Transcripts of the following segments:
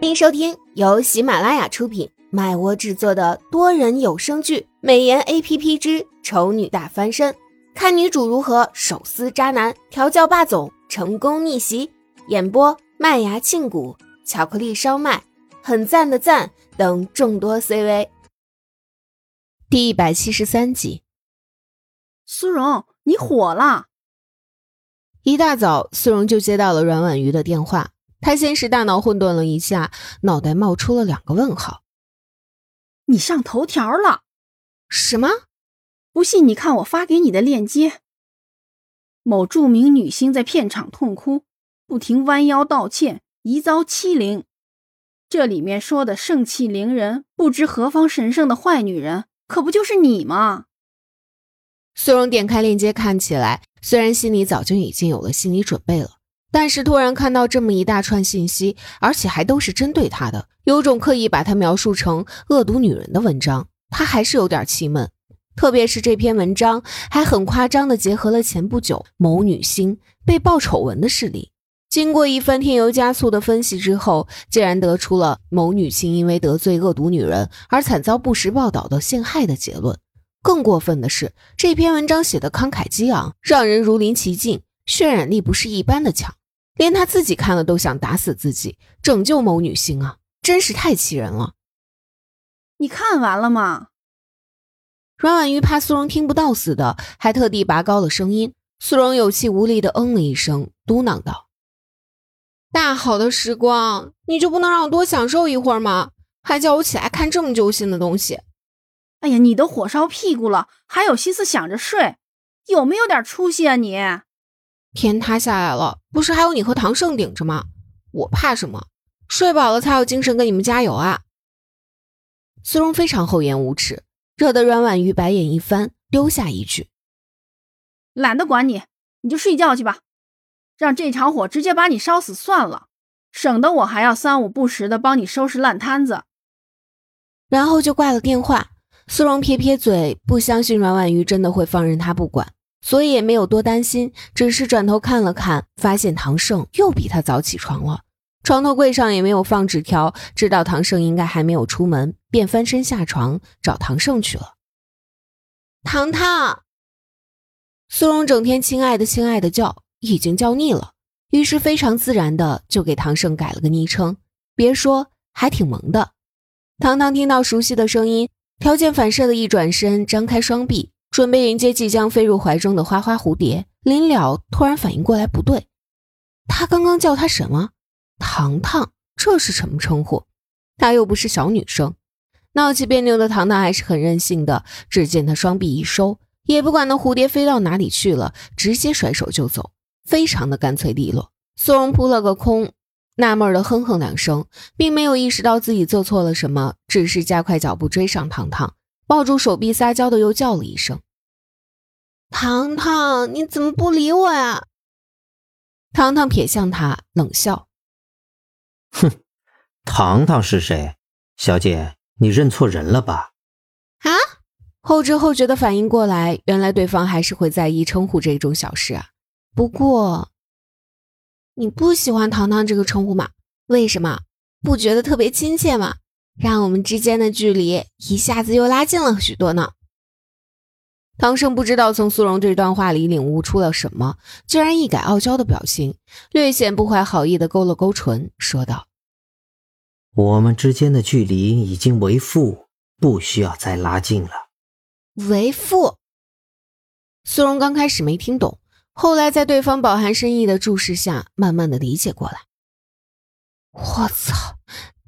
欢迎收听由喜马拉雅出品、麦窝制作的多人有声剧《美颜 A P P 之丑女大翻身》，看女主如何手撕渣男、调教霸总、成功逆袭。演播：麦芽庆谷、巧克力烧麦、很赞的赞等众多 C V。第一百七十三集，苏荣，你火了！一大早，苏荣就接到了阮婉瑜的电话。他先是大脑混沌了一下，脑袋冒出了两个问号：“你上头条了？什么？不信你看我发给你的链接。某著名女星在片场痛哭，不停弯腰道歉，疑遭欺凌。这里面说的盛气凌人、不知何方神圣的坏女人，可不就是你吗？”苏荣点开链接看起来，虽然心里早就已经有了心理准备了。但是突然看到这么一大串信息，而且还都是针对他的，有种刻意把他描述成恶毒女人的文章，他还是有点气闷。特别是这篇文章还很夸张的结合了前不久某女星被爆丑闻的事例。经过一番添油加醋的分析之后，竟然得出了某女星因为得罪恶毒女人而惨遭不实报道的陷害的结论。更过分的是，这篇文章写的慷慨激昂，让人如临其境，渲染力不是一般的强。连他自己看了都想打死自己，拯救某女星啊！真是太气人了。你看完了吗？阮婉瑜怕苏荣听不到似的，还特地拔高了声音。苏荣有气无力的嗯了一声，嘟囔道：“大好的时光，你就不能让我多享受一会儿吗？还叫我起来看这么揪心的东西？哎呀，你都火烧屁股了，还有心思想着睡？有没有点出息啊你？”天塌下来了，不是还有你和唐盛顶着吗？我怕什么？睡饱了才有精神给你们加油啊！苏荣非常厚颜无耻，惹得阮婉瑜白眼一翻，丢下一句：“懒得管你，你就睡觉去吧，让这场火直接把你烧死算了，省得我还要三五不时的帮你收拾烂摊子。”然后就挂了电话。苏荣撇撇嘴，不相信阮婉瑜真的会放任他不管。所以也没有多担心，只是转头看了看，发现唐盛又比他早起床了。床头柜上也没有放纸条，知道唐盛应该还没有出门，便翻身下床找唐盛去了。糖糖，苏荣整天亲爱的亲爱的叫，已经叫腻了，于是非常自然的就给唐盛改了个昵称。别说，还挺萌的。糖糖听到熟悉的声音，条件反射的一转身，张开双臂。准备迎接即将飞入怀中的花花蝴蝶，临了突然反应过来不对，他刚刚叫他什么？糖糖，这是什么称呼？他又不是小女生。闹起别扭的糖糖还是很任性的，只见他双臂一收，也不管那蝴蝶飞到哪里去了，直接甩手就走，非常的干脆利落。苏荣扑了个空，纳闷的哼哼两声，并没有意识到自己做错了什么，只是加快脚步追上糖糖。抱住手臂撒娇的又叫了一声：“糖糖，你怎么不理我呀？”糖糖瞥向他，冷笑：“哼，糖糖是谁？小姐，你认错人了吧？”啊！后知后觉的反应过来，原来对方还是会在意称呼这种小事啊。不过，你不喜欢糖糖这个称呼吗？为什么？不觉得特别亲切吗？让我们之间的距离一下子又拉近了许多呢。唐盛不知道从苏荣这段话里领悟出了什么，居然一改傲娇的表情，略显不怀好意的勾了勾唇，说道：“我们之间的距离已经为负，不需要再拉近了。”为负？苏荣刚开始没听懂，后来在对方饱含深意的注视下，慢慢的理解过来。我操！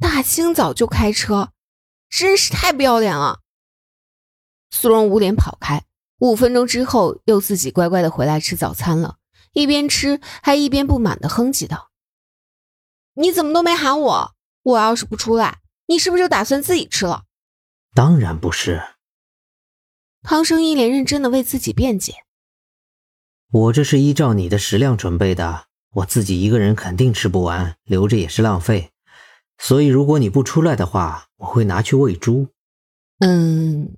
大清早就开车，真是太不要脸了。苏荣捂脸跑开，五分钟之后又自己乖乖的回来吃早餐了，一边吃还一边不满的哼唧道：“你怎么都没喊我？我要是不出来，你是不是就打算自己吃了？”当然不是。汤生一脸认真的为自己辩解：“我这是依照你的食量准备的，我自己一个人肯定吃不完，留着也是浪费。”所以，如果你不出来的话，我会拿去喂猪。嗯，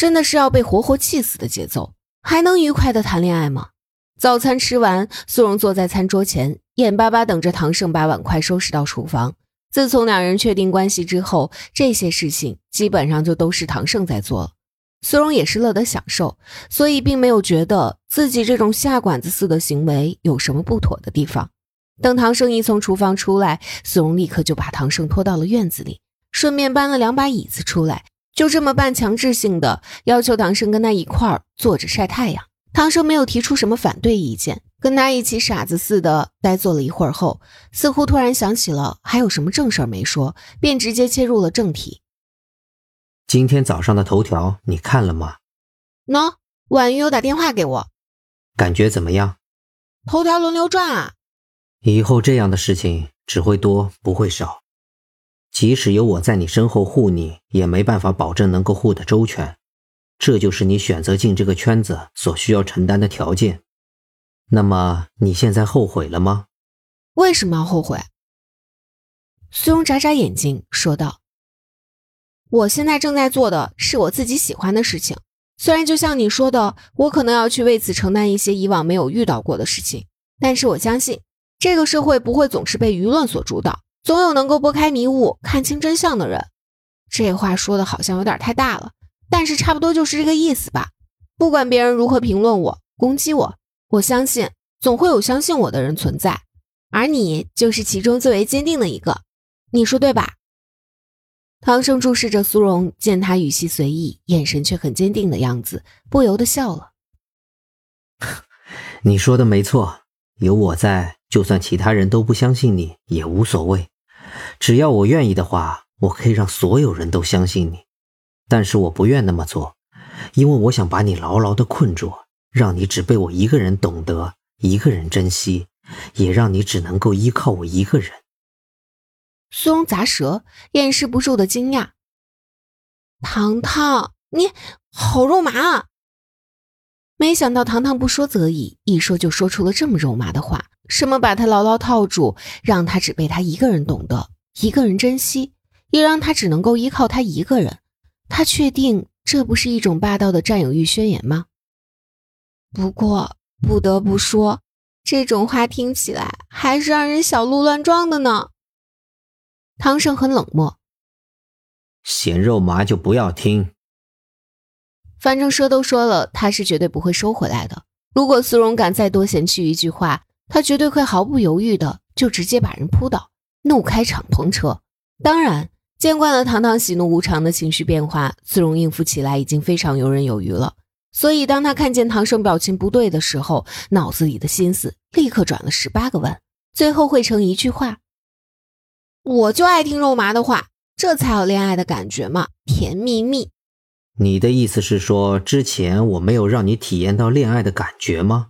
真的是要被活活气死的节奏，还能愉快的谈恋爱吗？早餐吃完，苏荣坐在餐桌前，眼巴巴等着唐盛把碗筷收拾到厨房，自从两人确定关系之后，这些事情基本上就都是唐胜在做了。苏荣也是乐得享受，所以并没有觉得自己这种下馆子似的行为有什么不妥的地方。等唐胜一从厨房出来，苏荣立刻就把唐胜拖到了院子里，顺便搬了两把椅子出来，就这么半强制性的要求唐生跟他一块儿坐着晒太阳。唐生没有提出什么反对意见，跟他一起傻子似的呆坐了一会儿后，似乎突然想起了还有什么正事儿没说，便直接切入了正题。今天早上的头条你看了吗？喏，婉玉有打电话给我，感觉怎么样？头条轮流转啊。以后这样的事情只会多不会少，即使有我在你身后护你，也没办法保证能够护得周全。这就是你选择进这个圈子所需要承担的条件。那么你现在后悔了吗？为什么要后悔？苏荣眨眨眼睛说道。我现在正在做的是我自己喜欢的事情，虽然就像你说的，我可能要去为此承担一些以往没有遇到过的事情，但是我相信这个社会不会总是被舆论所主导，总有能够拨开迷雾、看清真相的人。这话说的好像有点太大了，但是差不多就是这个意思吧。不管别人如何评论我、攻击我，我相信总会有相信我的人存在，而你就是其中最为坚定的一个。你说对吧？唐生注视着苏荣，见他语气随意，眼神却很坚定的样子，不由得笑了。你说的没错，有我在，就算其他人都不相信你也无所谓。只要我愿意的话，我可以让所有人都相信你。但是我不愿那么做，因为我想把你牢牢的困住，让你只被我一个人懂得，一个人珍惜，也让你只能够依靠我一个人。苏荣咂舌，掩饰不住的惊讶。糖糖，你好肉麻啊！没想到糖糖不说则已，一说就说出了这么肉麻的话。什么把他牢牢套住，让他只被他一个人懂得，一个人珍惜，也让他只能够依靠他一个人。他确定这不是一种霸道的占有欲宣言吗？不过不得不说，这种话听起来还是让人小鹿乱撞的呢。唐胜很冷漠，嫌肉麻就不要听。反正说都说了，他是绝对不会收回来的。如果苏荣敢再多嫌弃一句话，他绝对会毫不犹豫的就直接把人扑倒，怒开敞篷车。当然，见惯了堂堂喜怒无常的情绪变化，苏荣应付起来已经非常游刃有余了。所以，当他看见唐胜表情不对的时候，脑子里的心思立刻转了十八个弯，最后汇成一句话。我就爱听肉麻的话，这才有恋爱的感觉嘛，甜蜜蜜。你的意思是说，之前我没有让你体验到恋爱的感觉吗？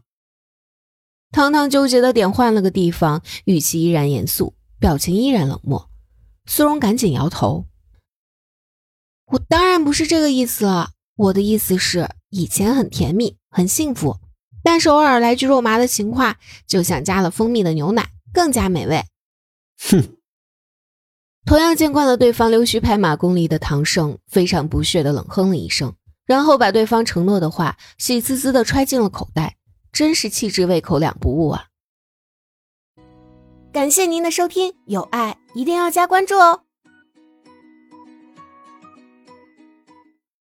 糖糖纠结的点换了个地方，语气依然严肃，表情依然冷漠。苏荣赶紧摇头：“我当然不是这个意思了，我的意思是，以前很甜蜜，很幸福，但是偶尔来句肉麻的情话，就像加了蜂蜜的牛奶，更加美味。”哼。同样见惯了对方溜须拍马功力的唐胜，非常不屑的冷哼了一声，然后把对方承诺的话喜滋滋的揣进了口袋，真是气质胃口两不误啊！感谢您的收听，有爱一定要加关注哦。